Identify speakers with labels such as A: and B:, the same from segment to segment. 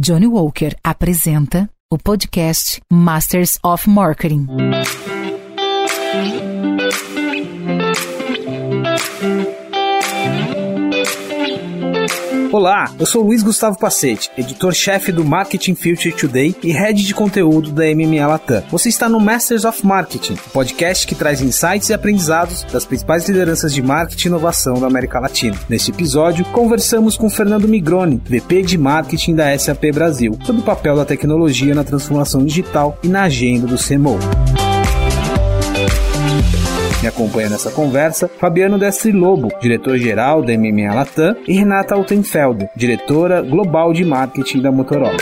A: Johnny Walker apresenta o podcast Masters of Marketing.
B: Olá, eu sou Luiz Gustavo Pacete, editor-chefe do Marketing Future Today e head de conteúdo da MMA Latam. Você está no Masters of Marketing, um podcast que traz insights e aprendizados das principais lideranças de marketing e inovação da América Latina. Neste episódio, conversamos com Fernando Migroni, VP de Marketing da SAP Brasil, sobre o papel da tecnologia na transformação digital e na agenda do CMO. Me acompanha nessa conversa Fabiano Destri Lobo, diretor-geral da MMA Latam, e Renata Altenfeld, diretora global de marketing da Motorola.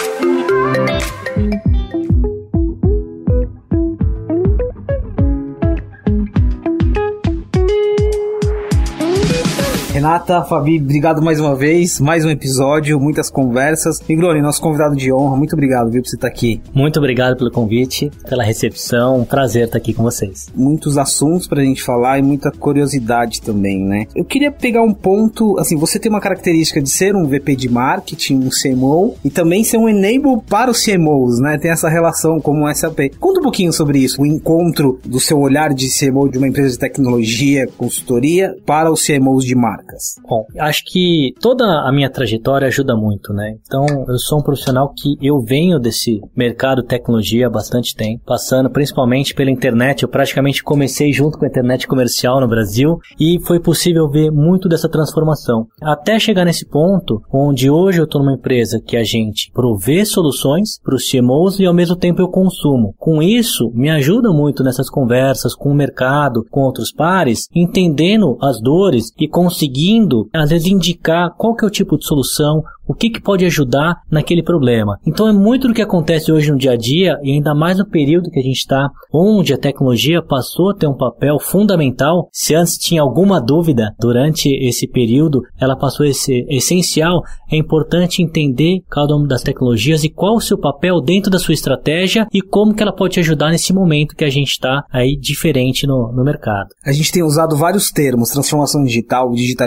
B: Renata, Fabi, obrigado mais uma vez, mais um episódio, muitas conversas. Migrone, nosso convidado de honra, muito obrigado, viu, por você estar aqui.
C: Muito obrigado pelo convite, pela recepção, um prazer estar aqui com vocês.
B: Muitos assuntos pra gente falar e muita curiosidade também, né? Eu queria pegar um ponto, assim, você tem uma característica de ser um VP de marketing, um CMO, e também ser um enable para os CMOs, né? Tem essa relação como um SAP. Conta um pouquinho sobre isso, o encontro do seu olhar de CMO de uma empresa de tecnologia, consultoria, para os CMOs de marca marcas?
C: Bom, acho que toda a minha trajetória ajuda muito, né? Então, eu sou um profissional que eu venho desse mercado tecnologia há bastante tempo, passando principalmente pela internet. Eu praticamente comecei junto com a internet comercial no Brasil e foi possível ver muito dessa transformação. Até chegar nesse ponto onde hoje eu estou numa empresa que a gente provê soluções para os CMOs e ao mesmo tempo eu consumo. Com isso, me ajuda muito nessas conversas com o mercado, com outros pares, entendendo as dores e conseguindo conseguindo, às vezes, indicar qual que é o tipo de solução, o que, que pode ajudar naquele problema. Então é muito do que acontece hoje no dia a dia e ainda mais no período que a gente está, onde a tecnologia passou a ter um papel fundamental. Se antes tinha alguma dúvida durante esse período, ela passou a ser essencial. É importante entender cada uma das tecnologias e qual o seu papel dentro da sua estratégia e como que ela pode te ajudar nesse momento que a gente está aí diferente no, no mercado.
B: A gente tem usado vários termos, transformação digital, digitalização,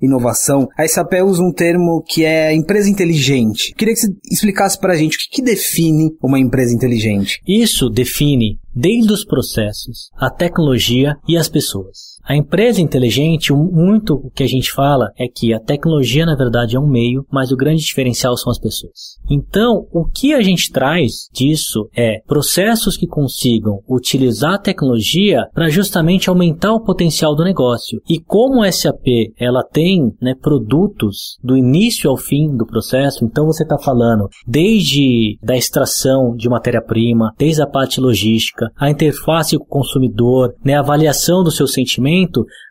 B: inovação. A SAP usa um termo que é é empresa inteligente. Queria que você explicasse para a gente o que, que define uma empresa inteligente.
C: Isso define desde os processos, a tecnologia e as pessoas. A empresa inteligente, muito o que a gente fala é que a tecnologia na verdade é um meio, mas o grande diferencial são as pessoas. Então, o que a gente traz disso é processos que consigam utilizar a tecnologia para justamente aumentar o potencial do negócio. E como a SAP ela tem né, produtos do início ao fim do processo, então você está falando desde da extração de matéria-prima, desde a parte logística, a interface com o consumidor, né, a avaliação do seu sentimento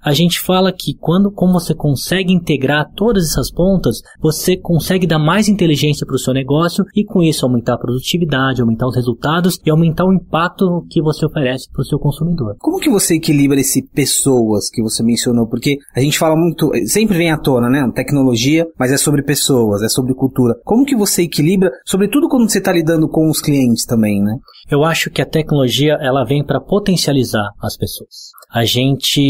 C: a gente fala que quando como você consegue integrar todas essas pontas, você consegue dar mais inteligência para o seu negócio e com isso aumentar a produtividade, aumentar os resultados e aumentar o impacto que você oferece para o seu consumidor.
B: Como que você equilibra esse pessoas que você mencionou? Porque a gente fala muito, sempre vem à tona, né? Tecnologia, mas é sobre pessoas, é sobre cultura. Como que você equilibra, sobretudo quando você está lidando com os clientes também, né?
C: Eu acho que a tecnologia ela vem para potencializar as pessoas. A gente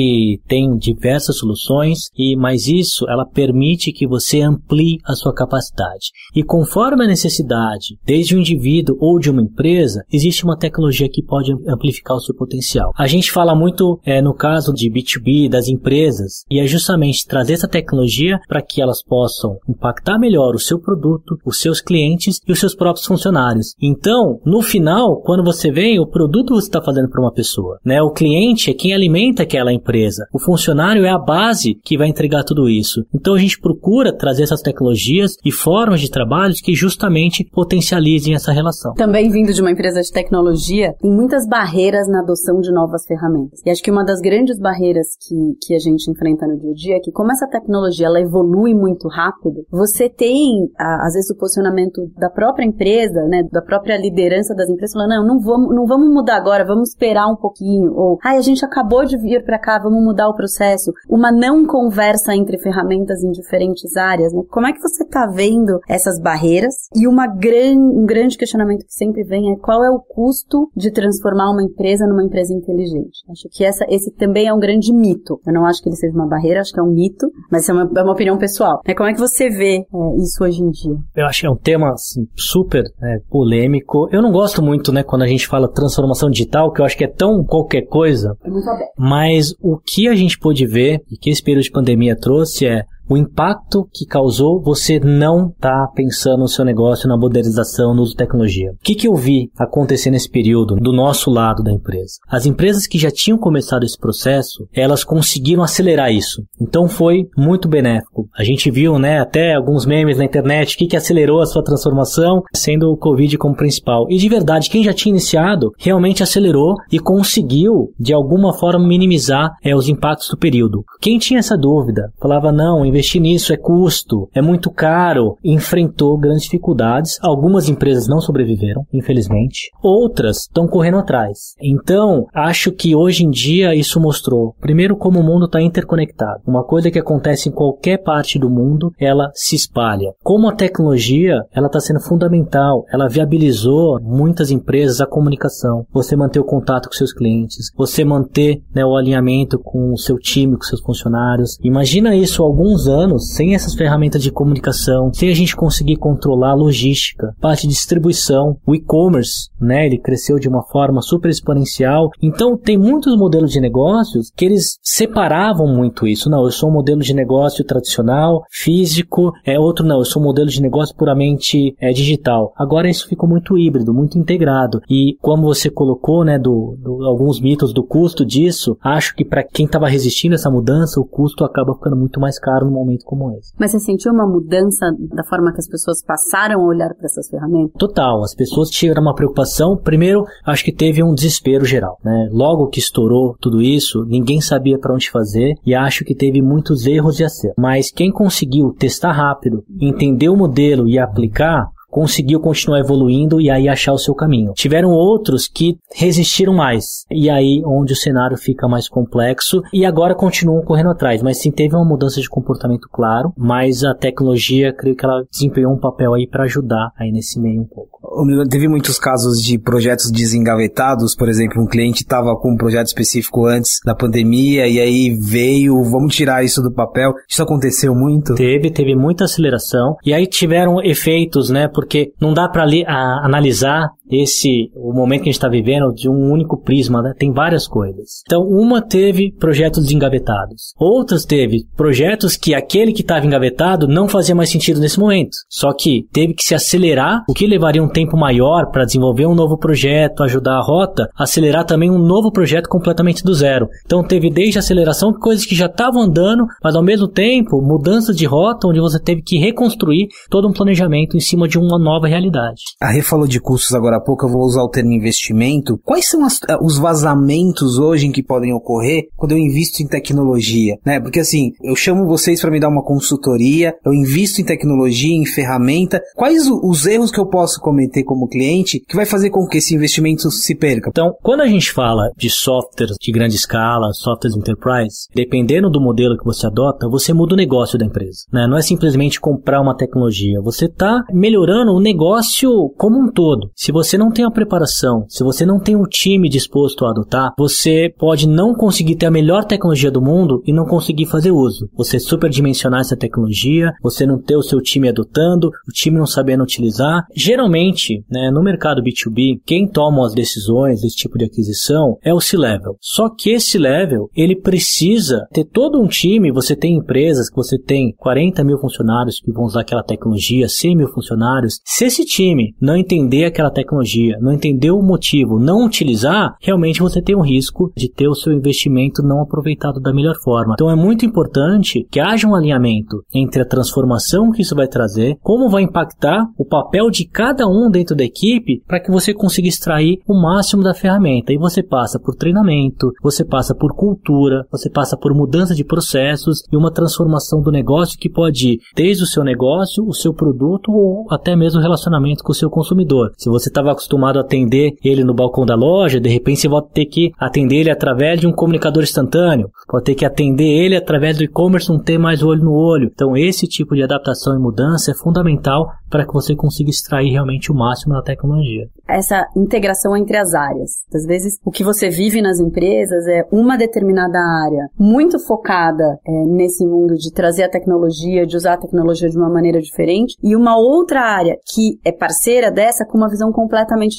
C: tem diversas soluções e mas isso ela permite que você amplie a sua capacidade. E conforme a necessidade, desde o indivíduo ou de uma empresa, existe uma tecnologia que pode amplificar o seu potencial. A gente fala muito é, no caso de B2B das empresas e é justamente trazer essa tecnologia para que elas possam impactar melhor o seu produto, os seus clientes e os seus próprios funcionários. Então, no final, quando você vem, o produto você está fazendo para uma pessoa, né? O cliente é quem alimenta aquela empresa. O funcionário é a base que vai entregar tudo isso. Então a gente procura trazer essas tecnologias e formas de trabalho que justamente potencializem essa relação.
D: Também vindo de uma empresa de tecnologia, tem muitas barreiras na adoção de novas ferramentas. E acho que uma das grandes barreiras que, que a gente enfrenta no dia a dia é que como essa tecnologia ela evolui muito rápido, você tem às vezes o posicionamento da própria empresa, né, da própria liderança das empresas falando, não, não vamos, não vamos mudar agora, vamos esperar um pouquinho ou, ai, a gente acabou de vir para cá, vamos mudar o processo, uma não conversa entre ferramentas em diferentes áreas, né? Como é que você está vendo essas barreiras? E uma gran, um grande questionamento que sempre vem é qual é o custo de transformar uma empresa numa empresa inteligente? Acho que essa, esse também é um grande mito. Eu não acho que ele seja uma barreira, acho que é um mito, mas é uma, é uma opinião pessoal. É, como é que você vê é, isso hoje em dia?
C: Eu acho que é um tema assim, super né, polêmico. Eu não gosto muito, né, quando a gente fala transformação digital, que eu acho que é tão qualquer coisa.
D: É muito aberto.
C: Mas o que a gente pôde ver e que esse período de pandemia trouxe é o impacto que causou você não tá pensando no seu negócio, na modernização, no uso de tecnologia. O que, que eu vi acontecer nesse período do nosso lado da empresa? As empresas que já tinham começado esse processo, elas conseguiram acelerar isso. Então foi muito benéfico. A gente viu, né, até alguns memes na internet, que, que acelerou a sua transformação, sendo o Covid como principal. E de verdade, quem já tinha iniciado, realmente acelerou e conseguiu, de alguma forma, minimizar é, os impactos do período. Quem tinha essa dúvida, falava, não, investir nisso é custo, é muito caro, enfrentou grandes dificuldades. Algumas empresas não sobreviveram, infelizmente. Outras estão correndo atrás. Então, acho que hoje em dia isso mostrou, primeiro, como o mundo está interconectado. Uma coisa que acontece em qualquer parte do mundo, ela se espalha. Como a tecnologia, ela está sendo fundamental. Ela viabilizou muitas empresas a comunicação. Você manter o contato com seus clientes, você manter né, o alinhamento com o seu time, com seus funcionários. Imagina isso alguns anos sem essas ferramentas de comunicação, sem a gente conseguir controlar a logística, parte de distribuição, o e-commerce, né? Ele cresceu de uma forma super exponencial. Então tem muitos modelos de negócios que eles separavam muito isso. Não, eu sou um modelo de negócio tradicional, físico, é outro não, eu sou um modelo de negócio puramente é, digital. Agora isso ficou muito híbrido, muito integrado. E como você colocou, né, do, do alguns mitos do custo disso, acho que para quem estava resistindo a essa mudança, o custo acaba ficando muito mais caro num momento como esse.
D: Mas você sentiu uma mudança da forma que as pessoas passaram a olhar para essas ferramentas?
C: Total, as pessoas tiveram uma preocupação. Primeiro, acho que teve um desespero geral, né? Logo que estourou tudo isso, ninguém sabia para onde fazer e acho que teve muitos erros de acerto. Mas quem conseguiu testar rápido, entender o modelo e aplicar, conseguiu continuar evoluindo e aí achar o seu caminho. Tiveram outros que resistiram mais, e aí onde o cenário fica mais complexo e agora continuam correndo atrás, mas sim teve uma mudança de comportamento claro, mas a tecnologia, creio que ela desempenhou um papel aí para ajudar aí nesse meio um pouco.
B: Teve muitos casos de projetos desengavetados, por exemplo, um cliente estava com um projeto específico antes da pandemia e aí veio, vamos tirar isso do papel. Isso aconteceu muito?
C: Teve, teve muita aceleração e aí tiveram efeitos, né? Porque não dá para analisar esse o momento que a gente está vivendo de um único prisma, né? tem várias coisas. Então, uma teve projetos desengavetados, outras teve projetos que aquele que estava engavetado não fazia mais sentido nesse momento. Só que teve que se acelerar, o que levaria um tempo maior para desenvolver um novo projeto, ajudar a rota, acelerar também um novo projeto completamente do zero. Então, teve desde aceleração coisas que já estavam andando, mas ao mesmo tempo mudança de rota, onde você teve que reconstruir todo um planejamento em cima de uma nova realidade.
B: A Rê falou de custos agora pouco eu vou usar o termo investimento. Quais são as, eh, os vazamentos hoje em que podem ocorrer quando eu invisto em tecnologia? Né? Porque assim, eu chamo vocês para me dar uma consultoria, eu invisto em tecnologia, em ferramenta. Quais os erros que eu posso cometer como cliente que vai fazer com que esse investimento se perca?
C: Então, quando a gente fala de softwares de grande escala, softwares enterprise, dependendo do modelo que você adota, você muda o negócio da empresa. Né? Não é simplesmente comprar uma tecnologia, você está melhorando o negócio como um todo. Se você você não tem a preparação, se você não tem um time disposto a adotar, você pode não conseguir ter a melhor tecnologia do mundo e não conseguir fazer uso. Você superdimensionar essa tecnologia, você não ter o seu time adotando, o time não sabendo utilizar. Geralmente, né, no mercado B2B, quem toma as decisões desse tipo de aquisição é o C-level. Só que esse level, ele precisa ter todo um time, você tem empresas que você tem 40 mil funcionários que vão usar aquela tecnologia, 100 mil funcionários. Se esse time não entender aquela tecnologia, tecnologia, não entender o motivo, não utilizar, realmente você tem o risco de ter o seu investimento não aproveitado da melhor forma. Então é muito importante que haja um alinhamento entre a transformação que isso vai trazer, como vai impactar o papel de cada um dentro da equipe para que você consiga extrair o máximo da ferramenta. E você passa por treinamento, você passa por cultura, você passa por mudança de processos e uma transformação do negócio que pode ir desde o seu negócio, o seu produto ou até mesmo o relacionamento com o seu consumidor. Se você está estava acostumado a atender ele no balcão da loja, de repente você vai ter que atender ele através de um comunicador instantâneo, pode ter que atender ele através do e-commerce, não ter mais olho no olho. Então, esse tipo de adaptação e mudança é fundamental para que você consiga extrair realmente o máximo da tecnologia.
D: Essa integração entre as áreas. Às vezes, o que você vive nas empresas é uma determinada área muito focada é, nesse mundo de trazer a tecnologia, de usar a tecnologia de uma maneira diferente, e uma outra área que é parceira dessa com uma visão completamente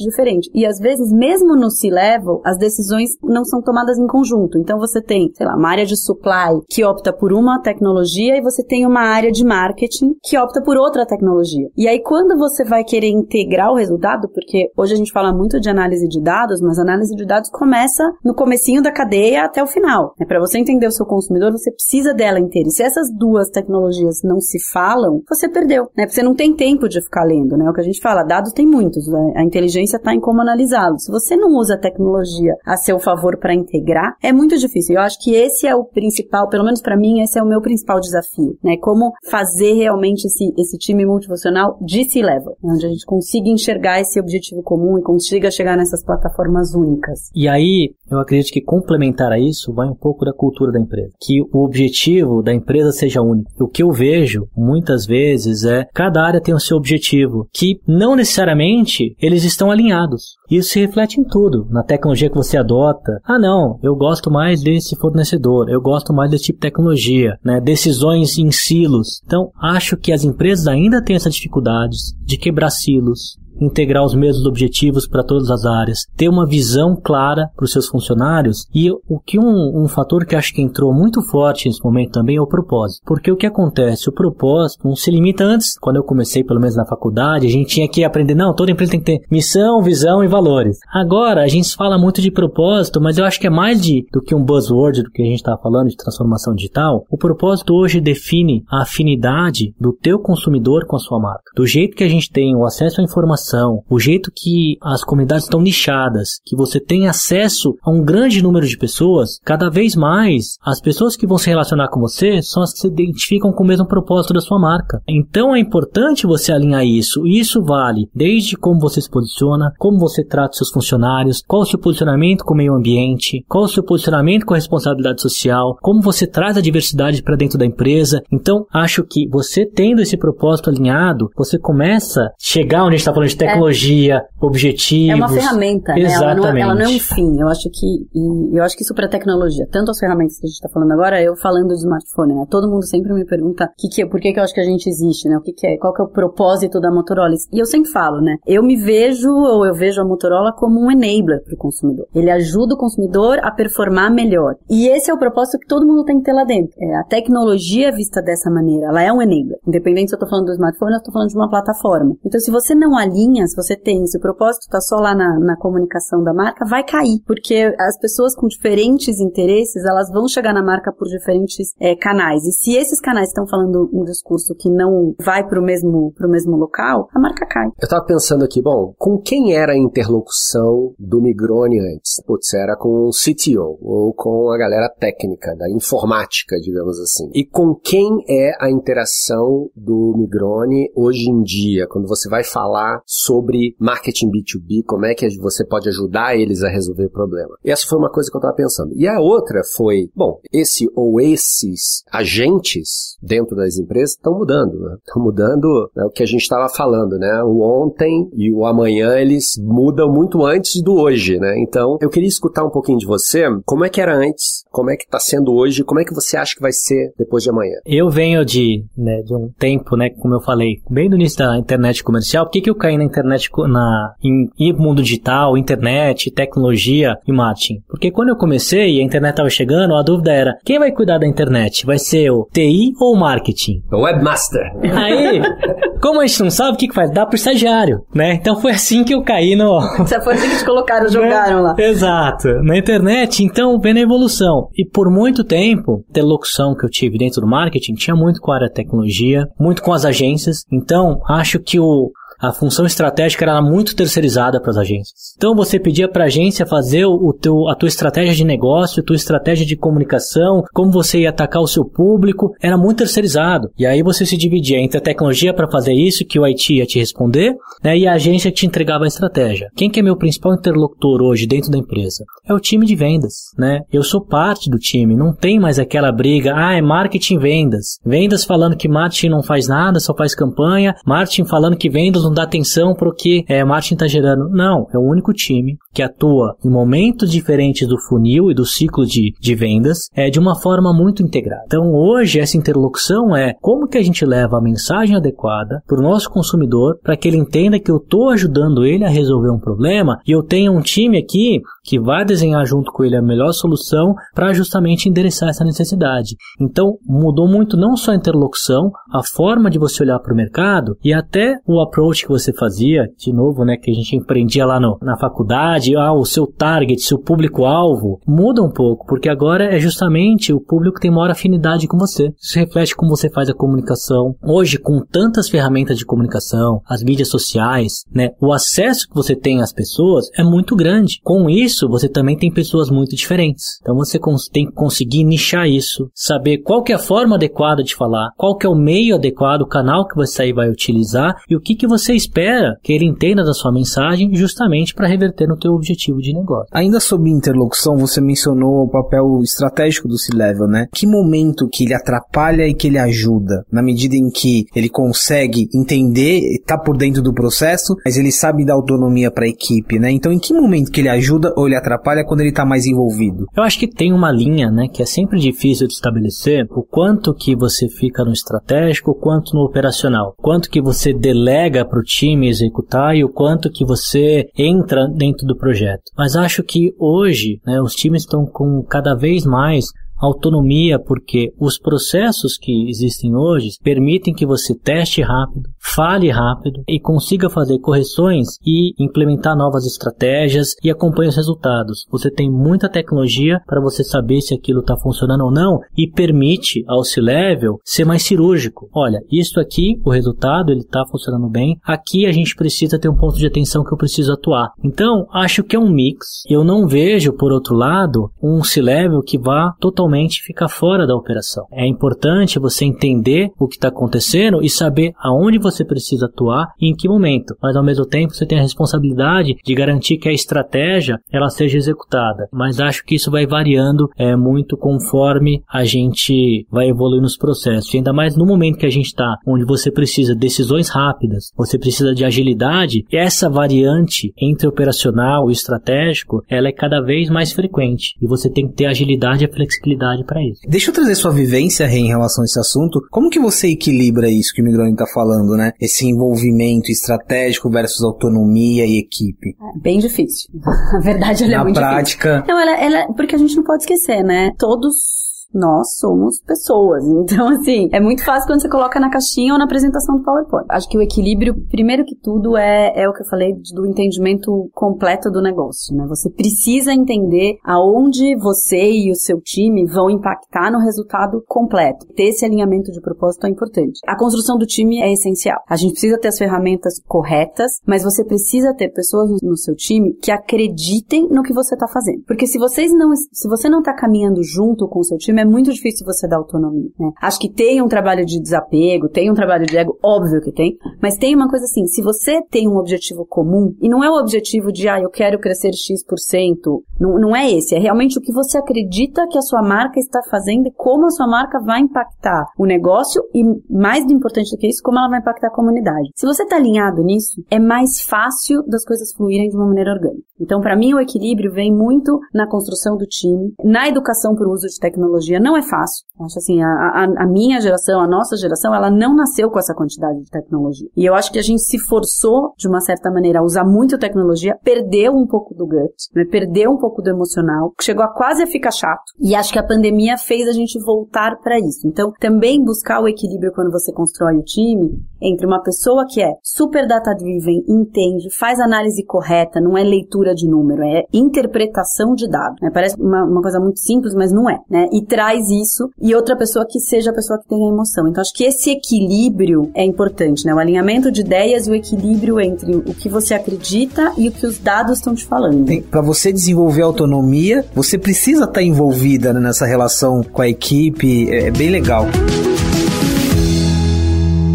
D: diferente. E às vezes, mesmo no C-level, as decisões não são tomadas em conjunto. Então, você tem, sei lá, uma área de supply que opta por uma tecnologia e você tem uma área de marketing que opta por outra tecnologia. E aí, quando você vai querer integrar o resultado, porque hoje a gente fala muito de análise de dados, mas análise de dados começa no comecinho da cadeia até o final. É para você entender o seu consumidor, você precisa dela inteira. E se essas duas tecnologias não se falam, você perdeu, né? Porque você não tem tempo de ficar lendo, né? É o que a gente fala, dados tem muitos, né? A inteligência está em como analisá-los. Se você não usa a tecnologia a seu favor para integrar, é muito difícil. Eu acho que esse é o principal, pelo menos para mim, esse é o meu principal desafio, né? Como fazer realmente esse, esse time multifuncional de C-Level, onde a gente consiga enxergar esse objetivo comum e consiga chegar nessas plataformas únicas.
C: E aí, eu acredito que complementar a isso vai um pouco da cultura da empresa. Que o objetivo da empresa seja único. O que eu vejo muitas vezes é cada área tem o seu objetivo, que não necessariamente eles estão alinhados. Isso se reflete em tudo, na tecnologia que você adota. Ah, não, eu gosto mais desse fornecedor, eu gosto mais desse tipo de tecnologia, né? Decisões em silos. Então, acho que as empresas ainda têm essa dificuldades de quebrar silos, integrar os mesmos objetivos para todas as áreas, ter uma visão clara para os seus funcionários e o que um, um, fator que acho que entrou muito forte nesse momento também é o propósito. Porque o que acontece? O propósito não se limita antes, quando eu comecei pelo menos na faculdade, a gente tinha que aprender, não, toda empresa tem que ter missão, visão e valores. Agora a gente fala muito de propósito, mas eu acho que é mais de, do que um buzzword do que a gente estava falando de transformação digital. O propósito hoje define a afinidade do teu consumidor com a sua marca. Do jeito que a gente tem o acesso à informação, o jeito que as comunidades estão nichadas, que você tem acesso a um grande número de pessoas, cada vez mais as pessoas que vão se relacionar com você são as que se identificam com o mesmo propósito da sua marca. Então é importante você alinhar isso. E isso vale desde como você se posiciona, como você trata seus funcionários, qual o seu posicionamento com o meio ambiente, qual o seu posicionamento com a responsabilidade social, como você traz a diversidade para dentro da empresa. Então, acho que você tendo esse propósito alinhado, você começa a chegar onde a gente está falando de tecnologia, é, objetivos.
D: É uma ferramenta, né? Ela não, é, ela não, é um fim. Eu acho que, eu acho que isso para tecnologia, tanto as ferramentas que a gente está falando agora, eu falando de smartphone, né? Todo mundo sempre me pergunta que que, por que, que eu acho que a gente existe, né? O que, que é, qual que é o propósito da Motorola? E eu sempre falo, né? Eu me vejo, ou eu vejo a Motorola como um enabler para o consumidor. Ele ajuda o consumidor a performar melhor. E esse é o propósito que todo mundo tem que ter lá dentro. É, a tecnologia vista dessa maneira, ela é um enabler. Independente se eu estou falando do smartphone ou estou falando de uma plataforma. Então, se você não alinha se você tem, se o propósito está só lá na, na comunicação da marca, vai cair, porque as pessoas com diferentes interesses, elas vão chegar na marca por diferentes é, canais. E se esses canais estão falando um discurso que não vai para o mesmo, mesmo local, a marca cai.
E: Eu estava pensando aqui, bom, com quem era a interlocução do Migrone antes? Putz, era com o CTO, ou com a galera técnica, da informática, digamos assim. E com quem é a interação do Migrone hoje em dia, quando você vai falar sobre marketing B2B, como é que você pode ajudar eles a resolver o problema. E essa foi uma coisa que eu estava pensando. E a outra foi, bom, esse ou esses agentes dentro das empresas estão mudando, né? Estão mudando né, o que a gente estava falando, né? O ontem e o amanhã eles mudam muito antes do hoje, né? Então, eu queria escutar um pouquinho de você, como é que era antes, como é que está sendo hoje, como é que você acha que vai ser depois de amanhã?
C: Eu venho de, né, de um tempo, né, como eu falei, bem no início da internet comercial, por que, que eu caí na internet, na, em, em mundo digital, internet, tecnologia e marketing. Porque quando eu comecei e a internet estava chegando, a dúvida era, quem vai cuidar da internet? Vai ser o TI ou o marketing?
E: O webmaster.
C: Aí, como a gente não sabe, o que, que faz? Dá pro estagiário, né? Então foi assim que eu caí no...
D: Você foi assim que te colocaram, jogaram né? lá.
C: Exato. Na internet, então, vendo a evolução. E por muito tempo, a locução que eu tive dentro do marketing tinha muito com a área de tecnologia, muito com as agências. Então, acho que o, a função estratégica era muito terceirizada para as agências. Então você pedia para a agência fazer o teu, a tua estratégia de negócio, a tua estratégia de comunicação, como você ia atacar o seu público, era muito terceirizado. E aí você se dividia entre a tecnologia para fazer isso, que o IT ia te responder, né, e a agência te entregava a estratégia. Quem que é meu principal interlocutor hoje dentro da empresa? É o time de vendas, né? Eu sou parte do time, não tem mais aquela briga, ah, é marketing vendas. Vendas falando que marketing não faz nada, só faz campanha, marketing falando que vendas não dá atenção o que é, marketing está gerando. Não, é o único time que atua em momentos diferentes do funil e do ciclo de, de vendas é de uma forma muito integrada. Então hoje essa interlocução é como que a gente leva a mensagem adequada para o nosso consumidor para que ele entenda que eu estou ajudando ele a resolver um problema e eu tenho um time aqui que vai desenhar junto com ele a melhor solução para justamente endereçar essa necessidade. Então, mudou muito não só a interlocução, a forma de você olhar para o mercado e até o approach que você fazia, de novo, né, que a gente empreendia lá no, na faculdade, ah, o seu target, seu público-alvo, muda um pouco, porque agora é justamente o público que tem maior afinidade com você. Isso reflete como você faz a comunicação. Hoje, com tantas ferramentas de comunicação, as mídias sociais, né, o acesso que você tem às pessoas é muito grande. Com isso, isso, você também tem pessoas muito diferentes. Então você tem que conseguir nichar isso, saber qual que é a forma adequada de falar, qual que é o meio adequado, o canal que você aí vai utilizar e o que, que você espera que ele entenda da sua mensagem justamente para reverter no teu objetivo de negócio.
B: Ainda sobre interlocução, você mencionou o papel estratégico do C-Level, né? Que momento que ele atrapalha e que ele ajuda? Na medida em que ele consegue entender, tá por dentro do processo, mas ele sabe dar autonomia para a equipe, né? Então, em que momento que ele ajuda ou ele atrapalha quando ele está mais envolvido?
C: Eu acho que tem uma linha, né, que é sempre difícil de estabelecer, o quanto que você fica no estratégico, o quanto no operacional, quanto que você delega para o time executar e o quanto que você entra dentro do projeto. Mas acho que hoje, né, os times estão com cada vez mais autonomia porque os processos que existem hoje permitem que você teste rápido, fale rápido e consiga fazer correções e implementar novas estratégias e acompanhe os resultados. Você tem muita tecnologia para você saber se aquilo está funcionando ou não e permite ao C-Level ser mais cirúrgico. Olha, isso aqui, o resultado, ele está funcionando bem. Aqui a gente precisa ter um ponto de atenção que eu preciso atuar. Então, acho que é um mix. Eu não vejo, por outro lado, um C-Level que vá totalmente realmente fica fora da operação. É importante você entender o que está acontecendo e saber aonde você precisa atuar e em que momento. Mas ao mesmo tempo você tem a responsabilidade de garantir que a estratégia ela seja executada. Mas acho que isso vai variando é, muito conforme a gente vai evoluir nos processos. E ainda mais no momento que a gente está, onde você precisa de decisões rápidas, você precisa de agilidade, essa variante entre operacional e estratégico, ela é cada vez mais frequente. E você tem que ter agilidade e flexibilidade para isso.
B: Deixa eu trazer sua vivência, Rei, em relação a esse assunto. Como que você equilibra isso que o Migrone está falando, né? Esse envolvimento estratégico versus autonomia e equipe.
D: É bem difícil. A verdade, ela é
B: Na
D: é muito
B: prática...
D: Difícil. Não, ela, ela, porque a gente não pode esquecer, né? Todos nós somos pessoas. Então, assim, é muito fácil quando você coloca na caixinha ou na apresentação do PowerPoint. Acho que o equilíbrio, primeiro que tudo, é, é o que eu falei do entendimento completo do negócio, né? Você precisa entender aonde você e o seu time vão impactar no resultado completo. Ter esse alinhamento de propósito é importante. A construção do time é essencial. A gente precisa ter as ferramentas corretas, mas você precisa ter pessoas no seu time que acreditem no que você está fazendo. Porque se vocês não, se você não está caminhando junto com o seu time, é muito difícil você dar autonomia. Né? Acho que tem um trabalho de desapego, tem um trabalho de ego, óbvio que tem, mas tem uma coisa assim, se você tem um objetivo comum, e não é o objetivo de, ah, eu quero crescer X%, não, não é esse, é realmente o que você acredita que a sua marca está fazendo e como a sua marca vai impactar o negócio e, mais importante do que isso, como ela vai impactar a comunidade. Se você está alinhado nisso, é mais fácil das coisas fluírem de uma maneira orgânica. Então, para mim, o equilíbrio vem muito na construção do time, na educação para o uso de tecnologia. Não é fácil. acho assim, a, a, a, minha geração, a nossa geração, ela não nasceu com essa quantidade de tecnologia. E eu acho que a gente se forçou, de uma certa maneira, a usar muito tecnologia, perdeu um pouco do gut, né? perdeu um pouco do emocional, chegou a quase a ficar chato. E acho que a pandemia fez a gente voltar para isso. Então, também buscar o equilíbrio quando você constrói o time entre uma pessoa que é super data-driven, entende, faz análise correta, não é leitura de número, é interpretação de dado. Né? Parece uma, uma, coisa muito simples, mas não é. Né? E traz isso e outra pessoa que seja a pessoa que tem a emoção. Então acho que esse equilíbrio é importante, né? O alinhamento de ideias e o equilíbrio entre o que você acredita e o que os dados estão te falando.
B: Para você desenvolver autonomia, você precisa estar tá envolvida nessa relação com a equipe. É, é bem legal.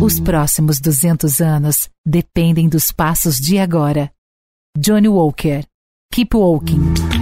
A: Os próximos 200 anos dependem dos passos de agora. Johnny Walker. Keep Walking.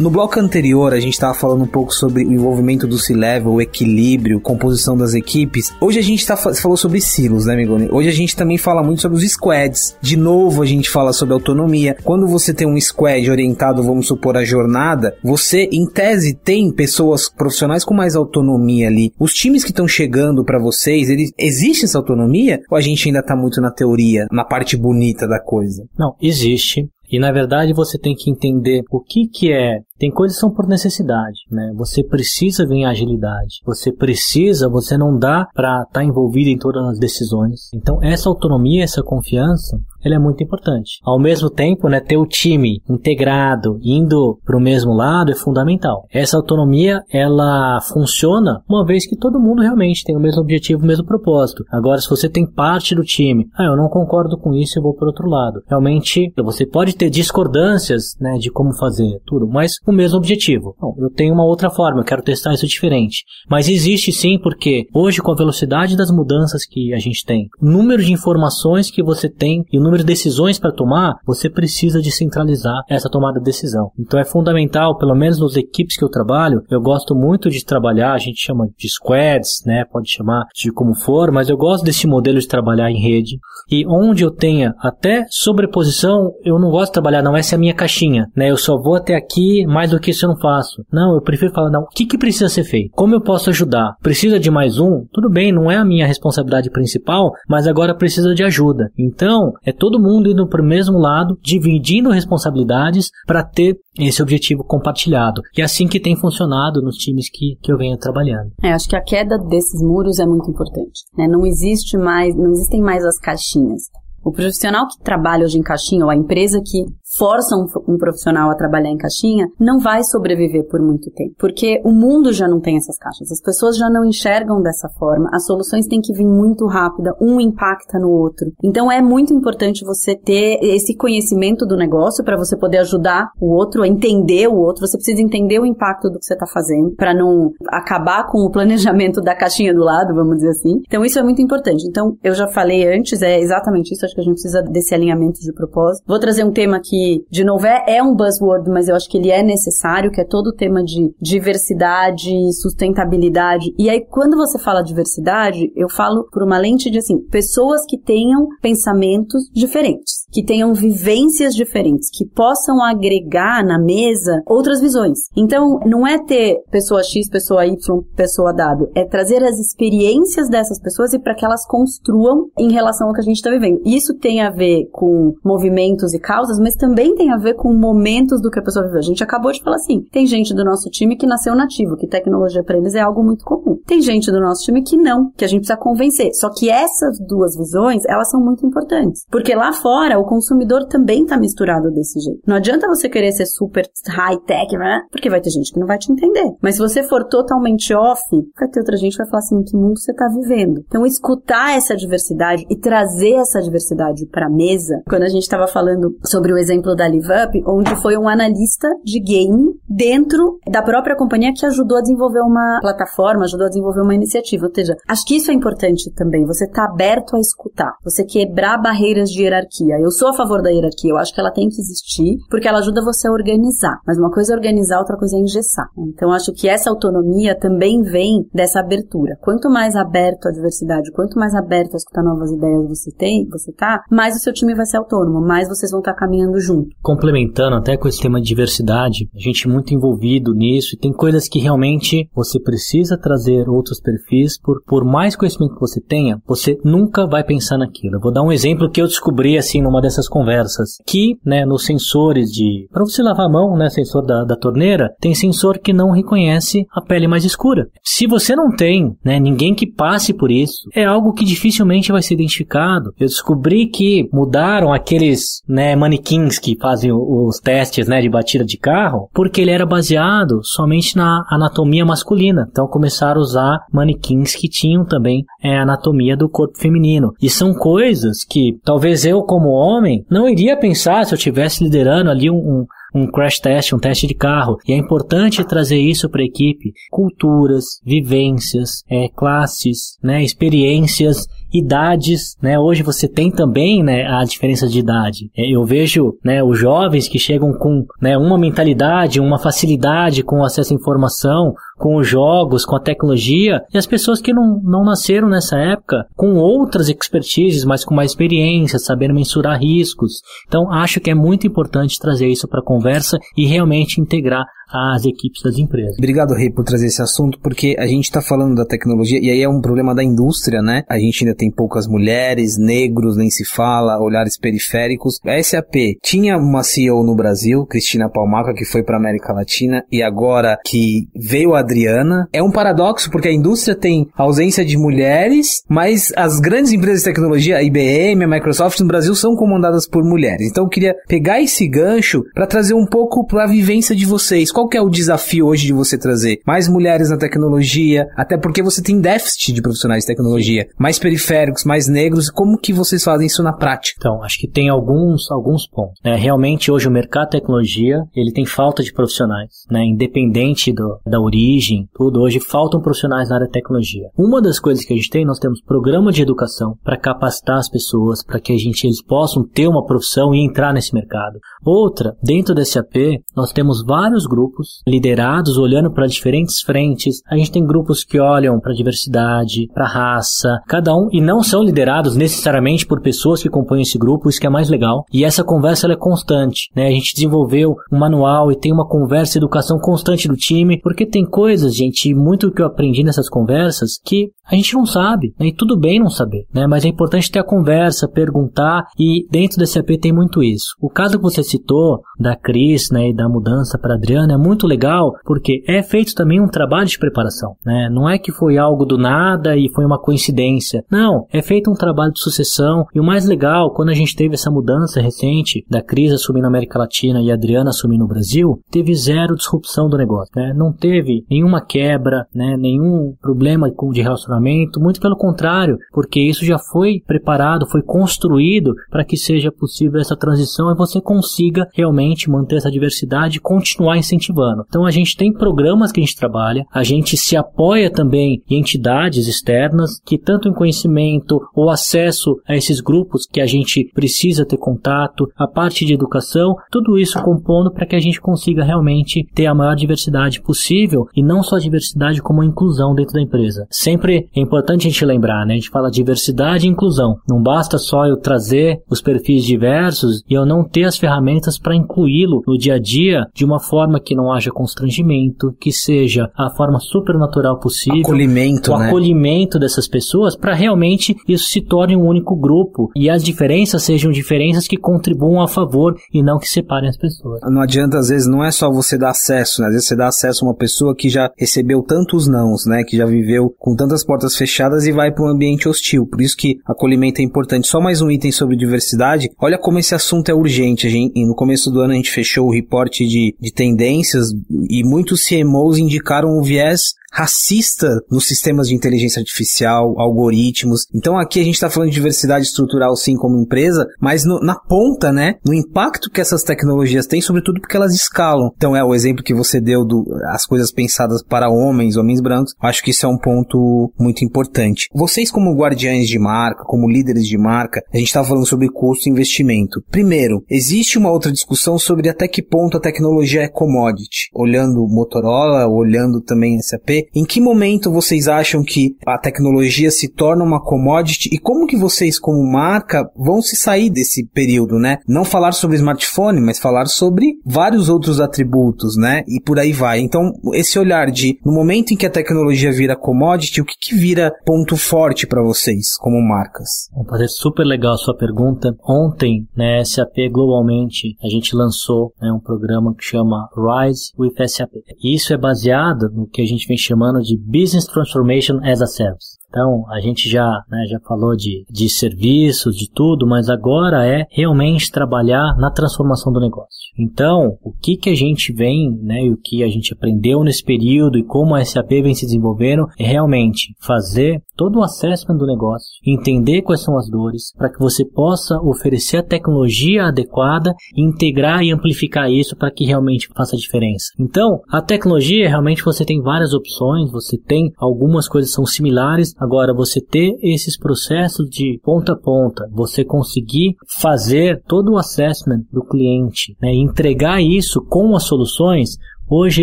B: No bloco anterior, a gente estava falando um pouco sobre o envolvimento do C-Level, o equilíbrio, composição das equipes. Hoje a gente tá, falou sobre silos, né, Migoni? Hoje a gente também fala muito sobre os squads. De novo, a gente fala sobre autonomia. Quando você tem um squad orientado, vamos supor, a jornada, você, em tese, tem pessoas profissionais com mais autonomia ali. Os times que estão chegando para vocês, eles, existe essa autonomia? Ou a gente ainda tá muito na teoria, na parte bonita da coisa?
C: Não, existe. E na verdade você tem que entender o que que é tem coisas que são por necessidade, né? Você precisa ganhar agilidade. Você precisa, você não dá para estar tá envolvido em todas as decisões. Então essa autonomia, essa confiança, ela é muito importante. Ao mesmo tempo, né, ter o time integrado, indo para o mesmo lado é fundamental. Essa autonomia, ela funciona uma vez que todo mundo realmente tem o mesmo objetivo, o mesmo propósito. Agora, se você tem parte do time, ah, eu não concordo com isso, eu vou para outro lado. Realmente, você pode ter discordâncias, né, de como fazer tudo, mas o mesmo objetivo. Bom, eu tenho uma outra forma, eu quero testar isso diferente. Mas existe sim, porque hoje, com a velocidade das mudanças que a gente tem, o número de informações que você tem e o número de decisões para tomar, você precisa de centralizar essa tomada de decisão. Então é fundamental, pelo menos nas equipes que eu trabalho, eu gosto muito de trabalhar, a gente chama de squads, né? Pode chamar de como for, mas eu gosto desse modelo de trabalhar em rede. E onde eu tenha até sobreposição, eu não gosto de trabalhar, não, essa é a minha caixinha, né? Eu só vou até aqui, mais do que isso eu não faço. Não, eu prefiro falar, não, o que, que precisa ser feito? Como eu posso ajudar? Precisa de mais um? Tudo bem, não é a minha responsabilidade principal, mas agora precisa de ajuda. Então, é todo mundo indo para o mesmo lado, dividindo responsabilidades para ter esse objetivo compartilhado. E é assim que tem funcionado nos times que, que eu venho trabalhando.
D: É, acho que a queda desses muros é muito importante. Né? Não existe mais, não existem mais as caixinhas. O profissional que trabalha hoje em caixinha, ou a empresa que força um, um, profissional a trabalhar em caixinha, não vai sobreviver por muito tempo. Porque o mundo já não tem essas caixas. As pessoas já não enxergam dessa forma. As soluções têm que vir muito rápida, um impacta no outro. Então é muito importante você ter esse conhecimento do negócio para você poder ajudar o outro a entender o outro. Você precisa entender o impacto do que você está fazendo para não acabar com o planejamento da caixinha do lado, vamos dizer assim. Então isso é muito importante. Então eu já falei antes, é exatamente isso. Acho que a gente precisa desse alinhamento de propósito. Vou trazer um tema que de novo, é, é um buzzword, mas eu acho que ele é necessário, que é todo o tema de diversidade, sustentabilidade. E aí, quando você fala diversidade, eu falo por uma lente de, assim, pessoas que tenham pensamentos diferentes, que tenham vivências diferentes, que possam agregar na mesa outras visões. Então, não é ter pessoa X, pessoa Y, pessoa W, é trazer as experiências dessas pessoas e para que elas construam em relação ao que a gente está vivendo. Isso tem a ver com movimentos e causas, mas também também tem a ver com momentos do que a pessoa viveu. A gente acabou de falar assim: tem gente do nosso time que nasceu nativo, que tecnologia para eles é algo muito comum. Tem gente do nosso time que não, que a gente precisa convencer. Só que essas duas visões, elas são muito importantes. Porque lá fora, o consumidor também tá misturado desse jeito. Não adianta você querer ser super high-tech, né? Porque vai ter gente que não vai te entender. Mas se você for totalmente off, vai ter outra gente que vai falar assim: que mundo você tá vivendo? Então, escutar essa diversidade e trazer essa diversidade pra mesa, quando a gente tava falando sobre o exemplo exemplo da LiveUp, onde foi um analista de game dentro da própria companhia que ajudou a desenvolver uma plataforma, ajudou a desenvolver uma iniciativa. Ou seja, acho que isso é importante também, você tá aberto a escutar, você quebrar barreiras de hierarquia. Eu sou a favor da hierarquia, eu acho que ela tem que existir, porque ela ajuda você a organizar. Mas uma coisa é organizar, outra coisa é engessar. Então acho que essa autonomia também vem dessa abertura. Quanto mais aberto à diversidade, quanto mais aberto a escutar novas ideias você tem, você tá, mais o seu time vai ser autônomo, mais vocês vão estar tá caminhando juntos
C: Complementando até com esse tema de diversidade, a gente é muito envolvido nisso e tem coisas que realmente você precisa trazer outros perfis, por, por mais conhecimento que você tenha, você nunca vai pensar naquilo. Eu vou dar um exemplo que eu descobri assim numa dessas conversas, que, né, nos sensores de, para você lavar a mão, né, sensor da, da torneira, tem sensor que não reconhece a pele mais escura. Se você não tem, né, ninguém que passe por isso, é algo que dificilmente vai ser identificado. Eu descobri que mudaram aqueles, né, manequins que fazem os testes né, de batida de carro, porque ele era baseado somente na anatomia masculina. Então começaram a usar manequins que tinham também é, anatomia do corpo feminino. E são coisas que talvez eu, como homem, não iria pensar se eu estivesse liderando ali um, um um crash test, um teste de carro. E é importante trazer isso para a equipe. Culturas, vivências, é, classes, né, experiências idades, né? Hoje você tem também, né, a diferença de idade. É, eu vejo, né, os jovens que chegam com, né, uma mentalidade, uma facilidade com acesso à informação, com os jogos, com a tecnologia, e as pessoas que não, não nasceram nessa época com outras expertises, mas com mais experiência, sabendo mensurar riscos. Então, acho que é muito importante trazer isso para a conversa e realmente integrar às equipes das empresas.
B: Obrigado, Rei, por trazer esse assunto, porque a gente está falando da tecnologia, e aí é um problema da indústria, né? A gente ainda tem poucas mulheres, negros, nem se fala, olhares periféricos. A SAP tinha uma CEO no Brasil, Cristina Palmaca, que foi para América Latina, e agora que veio a Adriana. É um paradoxo, porque a indústria tem ausência de mulheres, mas as grandes empresas de tecnologia, a IBM, a Microsoft no Brasil, são comandadas por mulheres. Então eu queria pegar esse gancho para trazer um pouco para a vivência de vocês qual que é o desafio hoje de você trazer mais mulheres na tecnologia, até porque você tem déficit de profissionais de tecnologia, mais periféricos, mais negros, como que vocês fazem isso na prática?
C: Então, acho que tem alguns, alguns pontos. Né? Realmente, hoje o mercado de tecnologia, ele tem falta de profissionais, né? independente do, da origem, tudo, hoje faltam profissionais na área de tecnologia. Uma das coisas que a gente tem, nós temos programa de educação para capacitar as pessoas, para que a gente, eles possam ter uma profissão e entrar nesse mercado. Outra, dentro desse AP, nós temos vários grupos liderados olhando para diferentes frentes. A gente tem grupos que olham para diversidade, para raça, cada um e não são liderados necessariamente por pessoas que compõem esse grupo, isso que é mais legal. E essa conversa é constante, né? A gente desenvolveu um manual e tem uma conversa educação constante do time, porque tem coisas, gente, muito que eu aprendi nessas conversas que a gente não sabe, né? E tudo bem não saber, né? Mas é importante ter a conversa, perguntar e dentro desse AP tem muito isso. O caso que você citou da Cris, né, e da mudança para Adriana é muito legal porque é feito também um trabalho de preparação, né? Não é que foi algo do nada e foi uma coincidência. Não, é feito um trabalho de sucessão e o mais legal, quando a gente teve essa mudança recente da Cris assumindo a América Latina e a Adriana assumindo o Brasil, teve zero disrupção do negócio, né? Não teve nenhuma quebra, né, nenhum problema de relacionamento, muito pelo contrário, porque isso já foi preparado, foi construído para que seja possível essa transição e você consiga realmente manter essa diversidade e continuar incentivando. Então a gente tem programas que a gente trabalha, a gente se apoia também em entidades externas que tanto em conhecimento ou acesso a esses grupos que a gente precisa ter contato, a parte de educação, tudo isso compondo para que a gente consiga realmente ter a maior diversidade possível e não só a diversidade como a inclusão dentro da empresa. Sempre é importante a gente lembrar, né? A gente fala diversidade e inclusão. Não basta só eu trazer os perfis diversos e eu não ter as ferramentas para incluí-lo no dia a dia de uma forma que não haja constrangimento, que seja a forma supernatural possível.
B: Acolhimento,
C: o
B: né?
C: acolhimento dessas pessoas para realmente isso se torne um único grupo e as diferenças sejam diferenças que contribuam a favor e não que separem as pessoas.
B: Não adianta, às vezes, não é só você dar acesso, né? Às vezes você dá acesso a uma pessoa que já recebeu tantos nãos, né? Que já viveu com tantas portas fechadas e vai para um ambiente hostil. Por isso que acolhimento é importante. Só mais um item sobre diversidade. Olha como esse assunto é urgente. A gente, no começo do ano a gente fechou o reporte de, de tendências e muitos CMOs indicaram o viés racista nos sistemas de inteligência artificial, algoritmos. Então aqui a gente está falando de diversidade estrutural sim como empresa, mas no, na ponta, né, no impacto que essas tecnologias têm, sobretudo porque elas escalam. Então é o exemplo que você deu do as coisas pensadas para homens, homens brancos. Acho que isso é um ponto muito importante. Vocês como guardiães de marca, como líderes de marca, a gente está falando sobre custo e investimento. Primeiro, existe uma outra discussão sobre até que ponto a tecnologia é commodity. Olhando Motorola, olhando também SAP, em que momento vocês acham que a tecnologia se torna uma commodity e como que vocês, como marca, vão se sair desse período, né? Não falar sobre smartphone, mas falar sobre vários outros atributos, né? E por aí vai. Então, esse olhar de, no momento em que a tecnologia vira commodity, o que, que vira ponto forte para vocês, como marcas?
C: Vou super legal a sua pergunta. Ontem, né, SAP globalmente, a gente lançou né, um programa que chama Rise with SAP. E isso é baseado no que a gente vem chamando de Business Transformation as a Service. Então, a gente já, né, já falou de, de serviços, de tudo, mas agora é realmente trabalhar na transformação do negócio. Então, o que que a gente vem, né, e o que a gente aprendeu nesse período e como a SAP vem se desenvolvendo é realmente fazer todo o assessment do negócio, entender quais são as dores, para que você possa oferecer a tecnologia adequada, integrar e amplificar isso para que realmente faça a diferença. Então, a tecnologia realmente você tem várias opções, você tem algumas coisas são similares, agora você ter esses processos de ponta a ponta, você conseguir fazer todo o assessment do cliente, né, entregar isso com as soluções, Hoje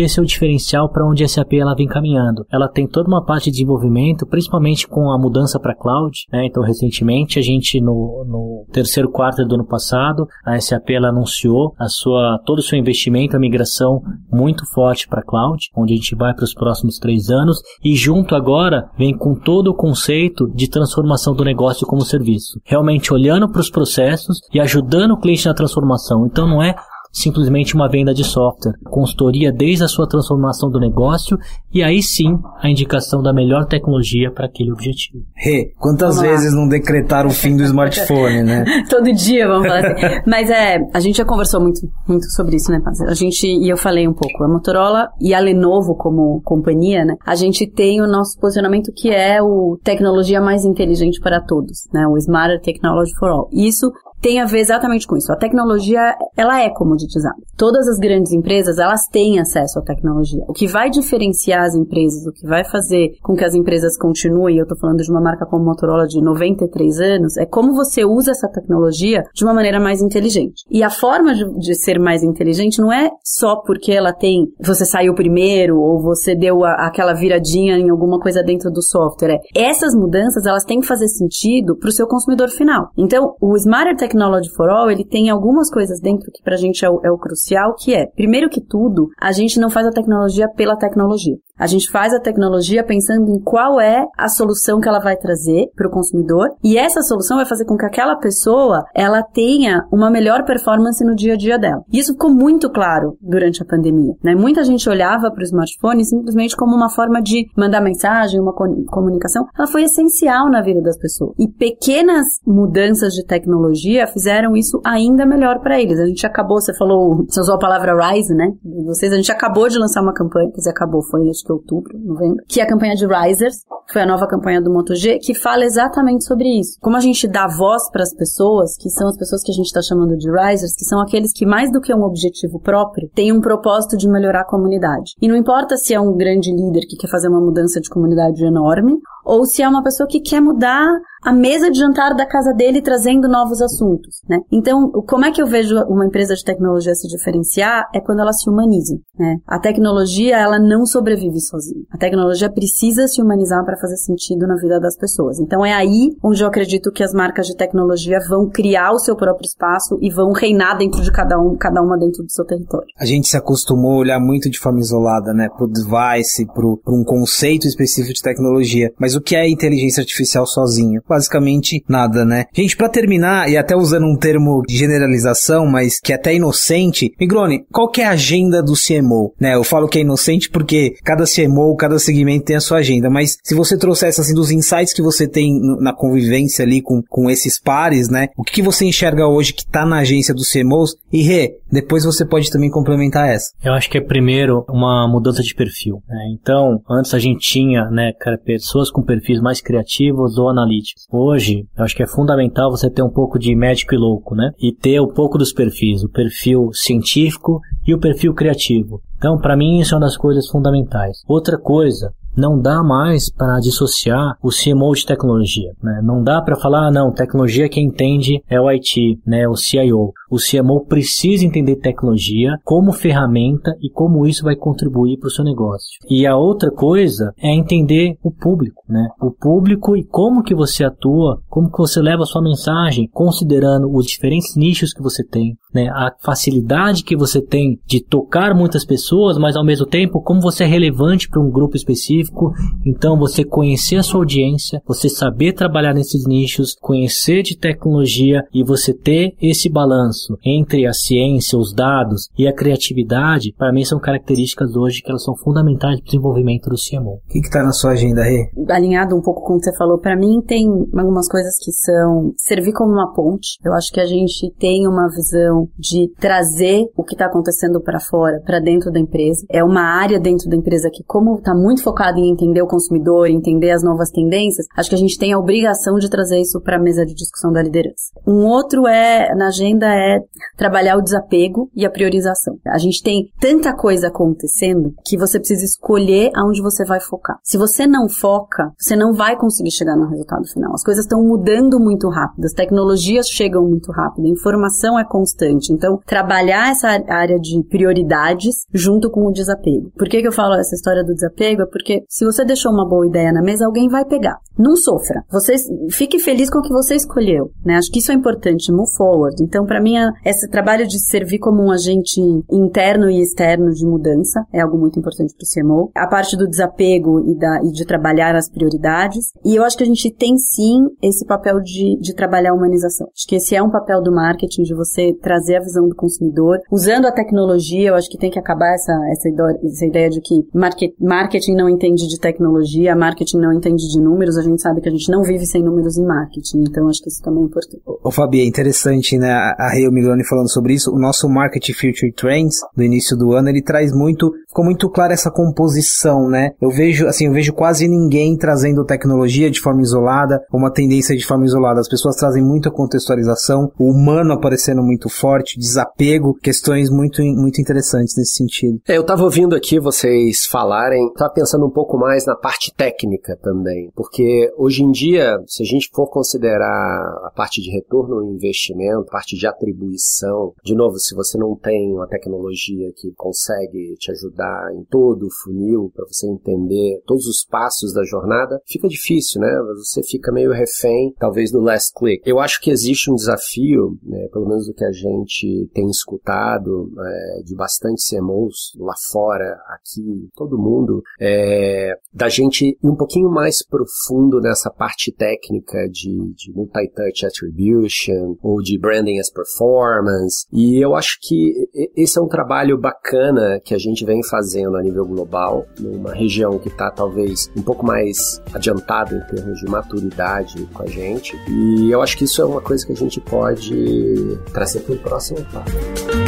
C: esse é o diferencial para onde a SAP ela vem caminhando. Ela tem toda uma parte de desenvolvimento, principalmente com a mudança para cloud. Né? Então, recentemente, a gente no, no, terceiro quarto do ano passado, a SAP ela anunciou a sua, todo o seu investimento, a migração muito forte para cloud, onde a gente vai para os próximos três anos. E junto agora vem com todo o conceito de transformação do negócio como serviço. Realmente olhando para os processos e ajudando o cliente na transformação. Então não é simplesmente uma venda de software, consultoria desde a sua transformação do negócio e aí sim a indicação da melhor tecnologia para aquele objetivo.
B: Rê, quantas vamos vezes lá. não decretaram o fim do smartphone, né?
D: Todo dia, vamos falar assim. Mas é, a gente já conversou muito, muito sobre isso, né, parceiro? A gente, e eu falei um pouco, a Motorola e a Lenovo como companhia, né, a gente tem o nosso posicionamento que é o tecnologia mais inteligente para todos, né, o Smarter Technology for All. Isso tem a ver exatamente com isso. A tecnologia, ela é comoditizada. Todas as grandes empresas, elas têm acesso à tecnologia. O que vai diferenciar as empresas, o que vai fazer com que as empresas continuem, eu estou falando de uma marca como Motorola de 93 anos, é como você usa essa tecnologia de uma maneira mais inteligente. E a forma de, de ser mais inteligente não é só porque ela tem, você saiu primeiro ou você deu a, aquela viradinha em alguma coisa dentro do software. É, essas mudanças, elas têm que fazer sentido para o seu consumidor final. Então, o Smarter Technology for All, ele tem algumas coisas dentro que pra gente é o, é o crucial, que é, primeiro que tudo, a gente não faz a tecnologia pela tecnologia. A gente faz a tecnologia pensando em qual é a solução que ela vai trazer para o consumidor e essa solução vai fazer com que aquela pessoa ela tenha uma melhor performance no dia a dia dela. E isso ficou muito claro durante a pandemia. Né? Muita gente olhava para o smartphone simplesmente como uma forma de mandar mensagem, uma comunicação. Ela foi essencial na vida das pessoas. E pequenas mudanças de tecnologia fizeram isso ainda melhor para eles. A gente acabou, você falou, você usou a palavra Rise, né? Vocês, a gente acabou de lançar uma campanha, quer dizer, acabou, foi que outubro, novembro, que é a campanha de Risers, foi a nova campanha do MotoG, que fala exatamente sobre isso. Como a gente dá voz para as pessoas, que são as pessoas que a gente está chamando de Risers, que são aqueles que mais do que um objetivo próprio, têm um propósito de melhorar a comunidade. E não importa se é um grande líder que quer fazer uma mudança de comunidade enorme, ou se é uma pessoa que quer mudar a mesa de jantar da casa dele trazendo novos assuntos, né? Então, como é que eu vejo uma empresa de tecnologia se diferenciar? É quando ela se humaniza, né? A tecnologia, ela não sobrevive sozinha. A tecnologia precisa se humanizar para fazer sentido na vida das pessoas. Então, é aí onde eu acredito que as marcas de tecnologia vão criar o seu próprio espaço e vão reinar dentro de cada um, cada uma dentro do seu território.
B: A gente se acostumou a olhar muito de forma isolada, né? Pro device, pro, pro um conceito específico de tecnologia. Mas o que é inteligência artificial sozinha? basicamente nada, né? Gente, para terminar, e até usando um termo de generalização, mas que é até inocente, Migrone, qual que é a agenda do CMO? Né, eu falo que é inocente porque cada CMO, cada segmento tem a sua agenda, mas se você trouxesse assim dos insights que você tem na convivência ali com, com esses pares, né? O que, que você enxerga hoje que tá na agência dos CMOs? E Rê, depois você pode também complementar essa.
C: Eu acho que é primeiro uma mudança de perfil. Né? Então, antes a gente tinha, né, cara, pessoas com perfis mais criativos ou analíticos. Hoje, eu acho que é fundamental você ter um pouco de médico e louco, né? E ter um pouco dos perfis, o perfil científico e o perfil criativo. Então, para mim, isso é uma das coisas fundamentais. Outra coisa não dá mais para dissociar o CMO de tecnologia. Né? Não dá para falar, ah, não, tecnologia quem entende é o IT, né, o CIO. O CMO precisa entender tecnologia como ferramenta e como isso vai contribuir para o seu negócio. E a outra coisa é entender o público, né? O público e como que você atua, como que você leva a sua mensagem, considerando os diferentes nichos que você tem, né? A facilidade que você tem de tocar muitas pessoas, mas ao mesmo tempo como você é relevante para um grupo específico específico. Então, você conhecer a sua audiência, você saber trabalhar nesses nichos, conhecer de tecnologia e você ter esse balanço entre a ciência, os dados e a criatividade, para mim são características hoje que elas são fundamentais para o desenvolvimento do CMO.
B: O que está na sua agenda, Rê?
D: Alinhado um pouco com o que você falou, para mim tem algumas coisas que são servir como uma ponte. Eu acho que a gente tem uma visão de trazer o que está acontecendo para fora, para dentro da empresa. É uma área dentro da empresa que, como está muito focada em entender o consumidor, entender as novas tendências, acho que a gente tem a obrigação de trazer isso para a mesa de discussão da liderança. Um outro é na agenda é trabalhar o desapego e a priorização. A gente tem tanta coisa acontecendo que você precisa escolher aonde você vai focar. Se você não foca, você não vai conseguir chegar no resultado final. As coisas estão mudando muito rápido, as tecnologias chegam muito rápido, a informação é constante. Então, trabalhar essa área de prioridades junto com o desapego. Por que, que eu falo essa história do desapego? É porque se você deixou uma boa ideia na mesa, alguém vai pegar. Não sofra. Você fique feliz com o que você escolheu, né? Acho que isso é importante, move forward. Então, para mim, esse trabalho de servir como um agente interno e externo de mudança é algo muito importante para o CMO. A parte do desapego e, da, e de trabalhar as prioridades. E eu acho que a gente tem sim esse papel de, de trabalhar a humanização. Acho que esse é um papel do marketing, de você trazer a visão do consumidor. Usando a tecnologia, eu acho que tem que acabar essa, essa, ideia de que market, marketing não entende de tecnologia, marketing não entende de números. A gente sabe que a gente não vive sem números em marketing. Então, acho que isso também é importante.
B: Ô, Fabi, é interessante, né? A Rio Migroni falando sobre isso. O nosso Market Future Trends do início do ano, ele traz muito, ficou muito clara essa composição, né? Eu vejo, assim, eu vejo quase ninguém trazendo tecnologia de forma isolada, uma tendência de forma isolada. As pessoas trazem muita contextualização, o humano aparecendo muito forte, desapego, questões muito, muito interessantes nesse sentido.
E: É, eu tava ouvindo aqui vocês falarem, tava pensando um pouco mais na parte técnica também, porque hoje em dia, se a gente for considerar a parte de retorno ao investimento, parte de atribuição, de novo, se você não tem uma tecnologia que consegue te ajudar em todo o funil para você entender todos os passos da jornada, fica difícil, né? Você fica meio refém, talvez, do last click. Eu acho que existe um desafio, né, pelo menos do que a gente tem escutado, é, de bastante CMOs lá fora, aqui, todo mundo, é, da gente ir um pouquinho mais profundo nessa parte técnica de, de multi-touch attribution ou de branding as performance. E eu acho que esse é um trabalho bacana que a gente vem fazendo a nível global, numa região que está talvez um pouco mais adiantada em termos de maturidade com a gente. E eu acho que isso é uma coisa que a gente pode trazer para o próximo passo.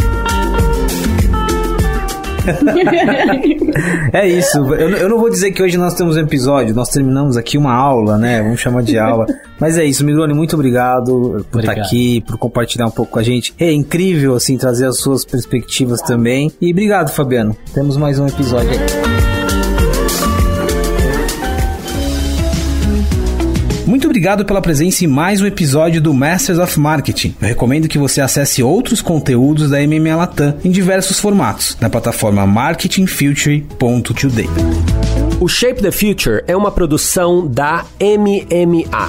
B: é isso. Eu, eu, não vou dizer que hoje nós temos um episódio, nós terminamos aqui uma aula, né? Vamos chamar de aula. Mas é isso, Migrone, muito obrigado por estar aqui, por compartilhar um pouco com a gente. É incrível, assim, trazer as suas perspectivas também. E obrigado, Fabiano. Temos mais um episódio aí. Obrigado pela presença em mais um episódio do Masters of Marketing. Eu recomendo que você acesse outros conteúdos da MMA Latam em diversos formatos na plataforma marketingfuture.today.
E: O Shape the Future é uma produção da MMA.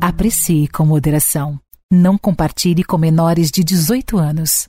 A: Aprecie com moderação. Não compartilhe com menores de 18 anos.